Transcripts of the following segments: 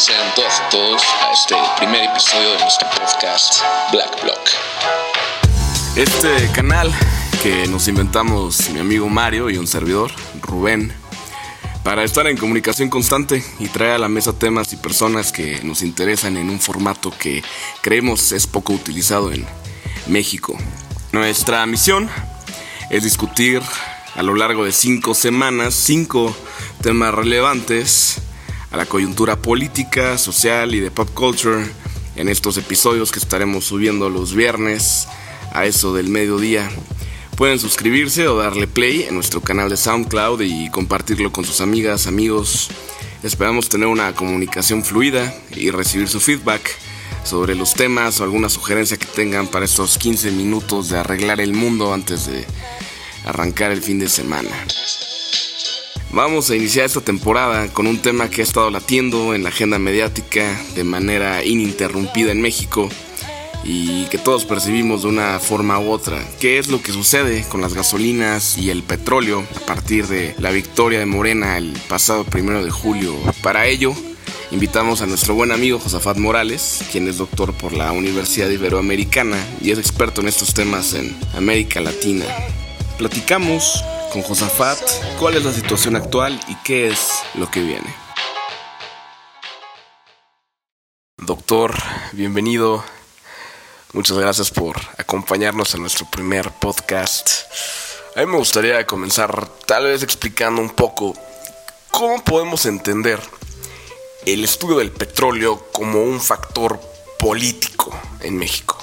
sean todas y todos a este primer episodio de nuestro podcast Black Block. Este canal que nos inventamos mi amigo Mario y un servidor, Rubén, para estar en comunicación constante y traer a la mesa temas y personas que nos interesan en un formato que creemos es poco utilizado en México. Nuestra misión es discutir a lo largo de cinco semanas cinco temas relevantes a la coyuntura política, social y de pop culture en estos episodios que estaremos subiendo los viernes a eso del mediodía. Pueden suscribirse o darle play en nuestro canal de SoundCloud y compartirlo con sus amigas, amigos. Esperamos tener una comunicación fluida y recibir su feedback sobre los temas o alguna sugerencia que tengan para estos 15 minutos de arreglar el mundo antes de arrancar el fin de semana. Vamos a iniciar esta temporada con un tema que ha estado latiendo en la agenda mediática de manera ininterrumpida en México y que todos percibimos de una forma u otra. ¿Qué es lo que sucede con las gasolinas y el petróleo a partir de la victoria de Morena el pasado primero de julio? Para ello, invitamos a nuestro buen amigo Josafat Morales, quien es doctor por la Universidad Iberoamericana y es experto en estos temas en América Latina. Platicamos con Josafat cuál es la situación actual y qué es lo que viene. Doctor, bienvenido Muchas gracias por acompañarnos en nuestro primer podcast. A mí me gustaría comenzar tal vez explicando un poco cómo podemos entender el estudio del petróleo como un factor político en México.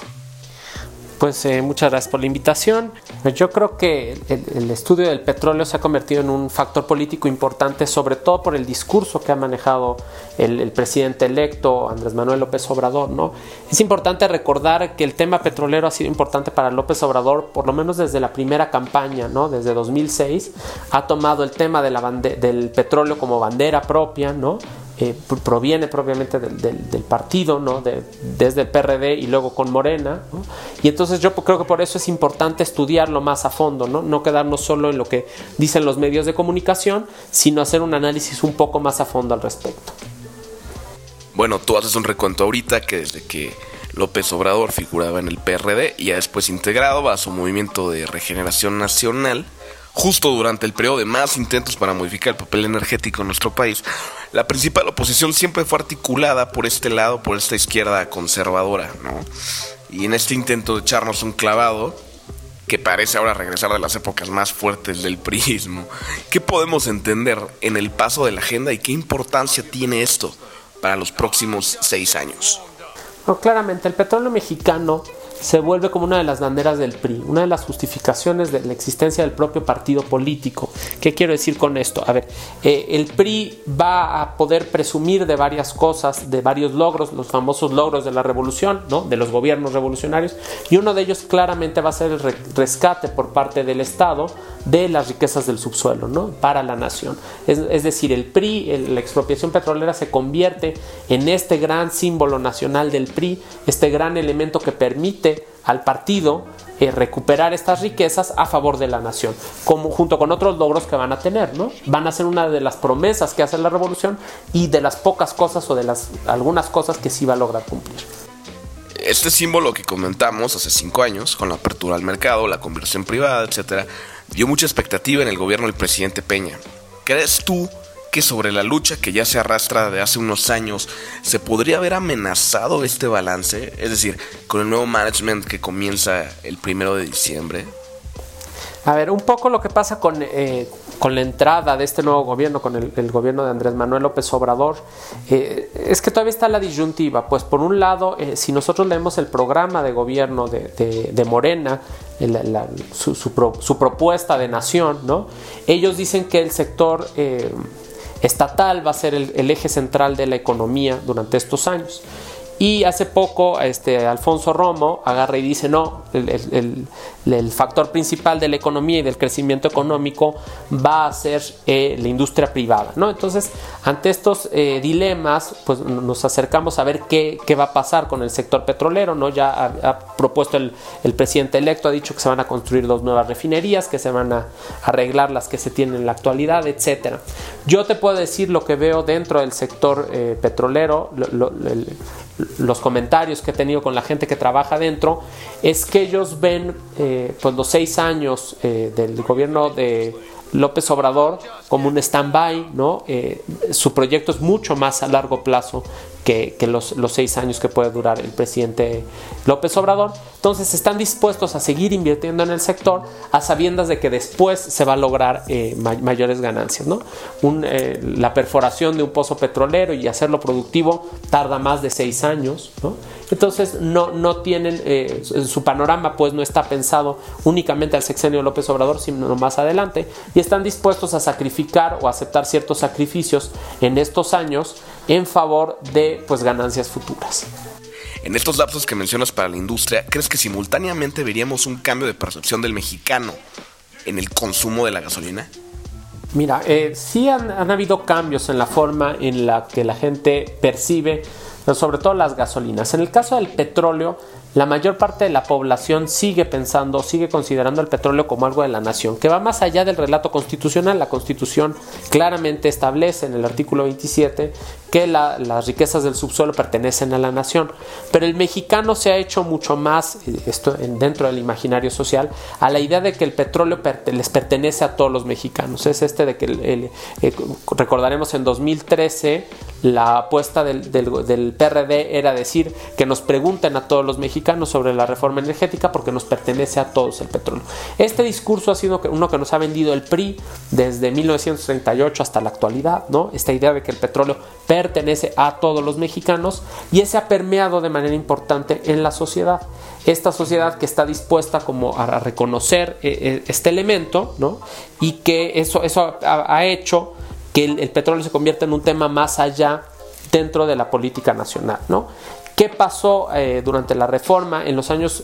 Pues eh, muchas gracias por la invitación. Yo creo que el, estudio del petróleo se ha convertido en un factor político importante, sobre todo por el discurso que ha manejado el, presidente electo Andrés Manuel López Obrador. ¿no? Es importante recordar que el tema petrolero ha sido importante para López Obrador, por lo menos desde la primera campaña, ¿no? desde 2006. Ha tomado el tema del petróleo como bandera propia, ¿no? Eh, proviene propiamente del, partido, ¿no? desde el PRD y luego con Morena. Y entonces yo creo que por eso es importante estudiarlo más a fondo, ¿no? no quedarnos solo en lo que dicen los medios de comunicación, sino hacer un análisis un poco más a fondo al respecto. Bueno, tú haces un recuento ahorita que desde que López Obrador figuraba en el PRD y ya después integrado a su movimiento de regeneración nacional, justo durante el periodo de más intentos para modificar el papel energético en nuestro país, la principal oposición siempre fue articulada por este lado, por esta izquierda conservadora, ¿no? Y en este intento de echarnos un clavado, que parece ahora regresar de las épocas más fuertes del priismo, ¿qué podemos entender en el paso de la agenda y qué importancia tiene esto para los próximos seis años? claramente, el petróleo mexicano se vuelve como una de las banderas del PRI, una de las justificaciones de la existencia del propio partido político. ¿Qué quiero decir con esto? A ver, eh, el PRI va a poder presumir de varias cosas, de varios logros, los famosos logros de la revolución, ¿no? de los gobiernos revolucionarios, y uno de ellos claramente va a ser el rescate por parte del Estado de las riquezas del subsuelo ¿no? para la nación. Es, decir, el PRI, la expropiación petrolera se convierte en este gran símbolo nacional del PRI, este gran elemento que permite al partido eh, recuperar estas riquezas a favor de la nación, como, junto con otros logros que van a tener, ¿no? Van a ser una de las promesas que hace la revolución y de las pocas cosas o de las algunas cosas que sí va a lograr cumplir. Este símbolo que comentamos hace cinco años, con la apertura al mercado, la conversión privada, etcétera, dio mucha expectativa en el gobierno del presidente Peña. ¿Crees tú que sobre la lucha que ya se arrastra de hace unos años, ¿se podría haber amenazado este balance? Es decir, con el nuevo management que comienza el primero de diciembre. A ver, un poco lo que pasa con, eh, con la entrada de este nuevo gobierno, con el, gobierno de Andrés Manuel López Obrador, eh, es que todavía está la disyuntiva. Pues por un lado, eh, si nosotros leemos el programa de gobierno de, Morena, su, su, propuesta de nación, ¿no? ellos dicen que el sector estatal va a ser el, eje central de la economía durante estos años. Y hace poco este, Alfonso Romo agarra y dice, no, el, factor principal de la economía y del crecimiento económico va a ser eh, la industria privada. ¿no? Entonces, ante estos eh, dilemas, pues nos acercamos a ver qué, va a pasar con el sector petrolero. ¿no? Ya ha, propuesto el, presidente electo, ha dicho que se van a construir dos nuevas refinerías, que se van a arreglar las que se tienen en la actualidad, etc. Yo te puedo decir lo que veo dentro del sector eh, petrolero, los comentarios que he tenido con la gente que trabaja dentro, es que ellos ven eh, pues los seis años eh, del gobierno de López Obrador como un stand-by, ¿no? Eh, su proyecto es mucho más a largo plazo que, los, seis años que puede durar el presidente López Obrador. Entonces están dispuestos a seguir invirtiendo en el sector a sabiendas de que después se va a lograr eh, mayores ganancias. ¿no? Eh, la perforación de un pozo petrolero y hacerlo productivo tarda más de seis años. Entonces no, no tienen, eh, su panorama pues no está pensado únicamente al sexenio de López Obrador, sino más adelante, y están dispuestos a sacrificar o aceptar ciertos sacrificios en estos años en favor de pues ganancias futuras. En estos lapsos que mencionas para la industria, ¿crees que simultáneamente veríamos un cambio de percepción del mexicano en el consumo de la gasolina? Mira, eh, sí han, han, habido cambios en la forma en la que la gente percibe, sobre todo las gasolinas. En el caso del petróleo, la mayor parte de la población sigue pensando, sigue considerando el petróleo como algo de la nación, que va más allá del relato constitucional. La constitución claramente establece en el artículo 27 que las riquezas del subsuelo pertenecen a la nación. Pero el mexicano se ha hecho mucho más, eh, esto dentro del imaginario social, a la idea de que el petróleo les pertenece a todos los mexicanos. Es este de que eh, recordaremos en 2013 la apuesta del, del, PRD era decir que nos pregunten a todos los mexicanos sobre la reforma energética porque nos pertenece a todos el petróleo. Este discurso ha sido uno que nos ha vendido el PRI desde 1938 hasta la actualidad, ¿no? Esta idea de que el petróleo pertenece a todos los mexicanos y ese ha permeado de manera importante en la sociedad. Esta sociedad que está dispuesta como a reconocer eh, eh, este elemento, ¿no? Y que eso, eso ha, hecho que el, el, petróleo se convierta en un tema más allá dentro de la política nacional, ¿no? ¿Qué pasó eh, durante la reforma en los años,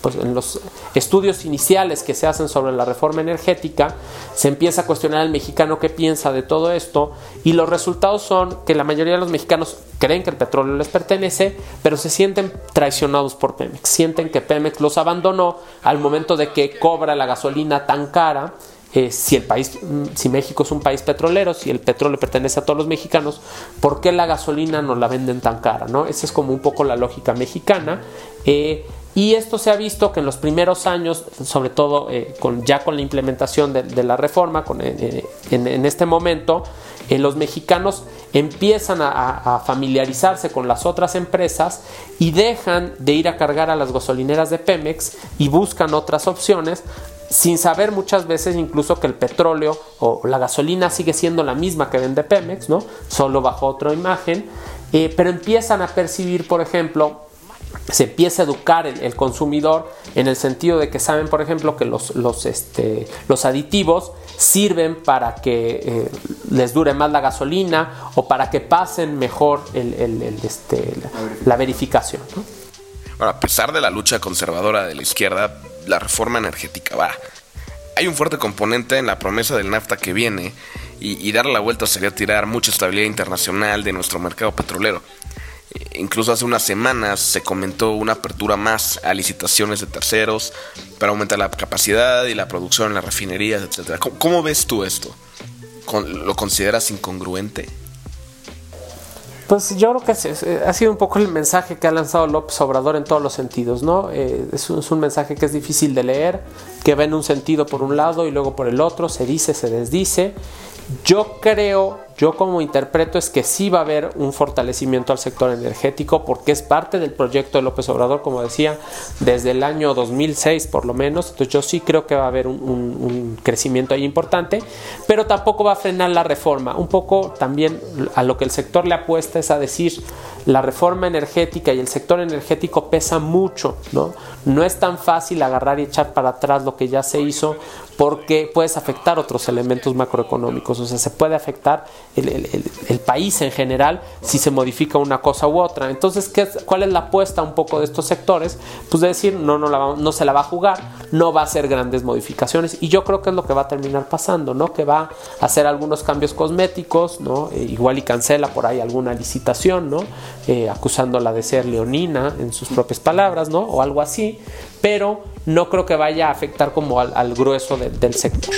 pues, en, los estudios iniciales que se hacen sobre la reforma energética? Se empieza a cuestionar al mexicano qué piensa de todo esto y los resultados son que la mayoría de los mexicanos creen que el petróleo les pertenece, pero se sienten traicionados por Pemex, sienten que Pemex los abandonó al momento de que cobra la gasolina tan cara eh, si el país, mm, si México es un país petrolero, si el petróleo pertenece a todos los mexicanos, ¿por qué la gasolina nos la venden tan cara? ¿no? Esa es como un poco la lógica mexicana. Eh, y esto se ha visto que en los primeros años, sobre todo eh, ya con la implementación de, la reforma, con, en, este momento, los mexicanos empiezan a, familiarizarse con las otras empresas y dejan de ir a cargar a las gasolineras de Pemex y buscan otras opciones sin saber muchas veces incluso que el petróleo o la gasolina sigue siendo la misma que vende Pemex, ¿no? Solo bajo otra imagen, eh, pero empiezan a percibir, por ejemplo, se empieza a educar el, consumidor en el sentido de que saben, por ejemplo, que los, los, este, los aditivos sirven para que eh, les dure más la gasolina o para que pasen mejor el, este, la, verificación. A pesar de la lucha conservadora de la izquierda, la reforma energética va. Hay un fuerte componente en la promesa del NAFTA que viene y, darle la vuelta sería tirar mucha estabilidad internacional de nuestro mercado petrolero. E, incluso hace unas semanas se comentó una apertura más a licitaciones de terceros para aumentar la capacidad y la producción en las refinerías, etc. ¿Cómo, ves tú esto? ¿Lo consideras incongruente? Pues yo creo que ha sido un poco el mensaje que ha lanzado López Obrador en todos los sentidos, ¿no? Eh, es, un, es, un, mensaje que es difícil de leer, que va en un sentido por un lado y luego por el otro, se dice, se desdice. Yo creo yo como interpreto es que sí va a haber un fortalecimiento al sector energético porque es parte del proyecto de López Obrador, como decía, desde el año 2006 por lo menos. Entonces yo sí creo que va a haber un, crecimiento ahí importante, pero tampoco va a frenar la reforma. Un poco también a lo que el sector le apuesta es a decir, la reforma energética y el sector energético pesa mucho, ¿no? no es tan fácil agarrar y echar para atrás lo que ya se hizo porque puedes afectar otros elementos macroeconómicos, o sea, se puede afectar el, país en general si se modifica una cosa u otra. Entonces, ¿qué ¿cuál es la apuesta un poco de estos sectores? Pues de decir, no, no, no se la va a jugar, no va a hacer grandes modificaciones y yo creo que es lo que va a terminar pasando, ¿no? Que va a hacer algunos cambios cosméticos, ¿no? Eh, igual y cancela por ahí alguna licitación, ¿no? Eh, acusándola de ser leonina en sus propias palabras, ¿no? O algo así, pero no creo que vaya a afectar como al, grueso del sector.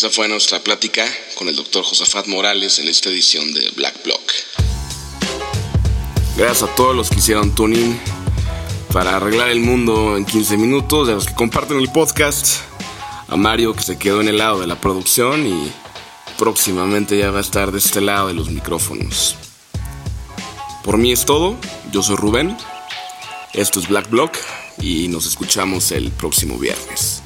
Esa fue nuestra plática con el doctor Josafat Morales en esta edición de Black Block. Gracias a todos los que hicieron tuning para arreglar el mundo en 15 minutos, a los que comparten el podcast, a Mario que se quedó en el lado de la producción y próximamente ya va a estar de este lado de los micrófonos. Por mí es todo, yo soy Rubén, esto es Black Block y nos escuchamos el próximo viernes.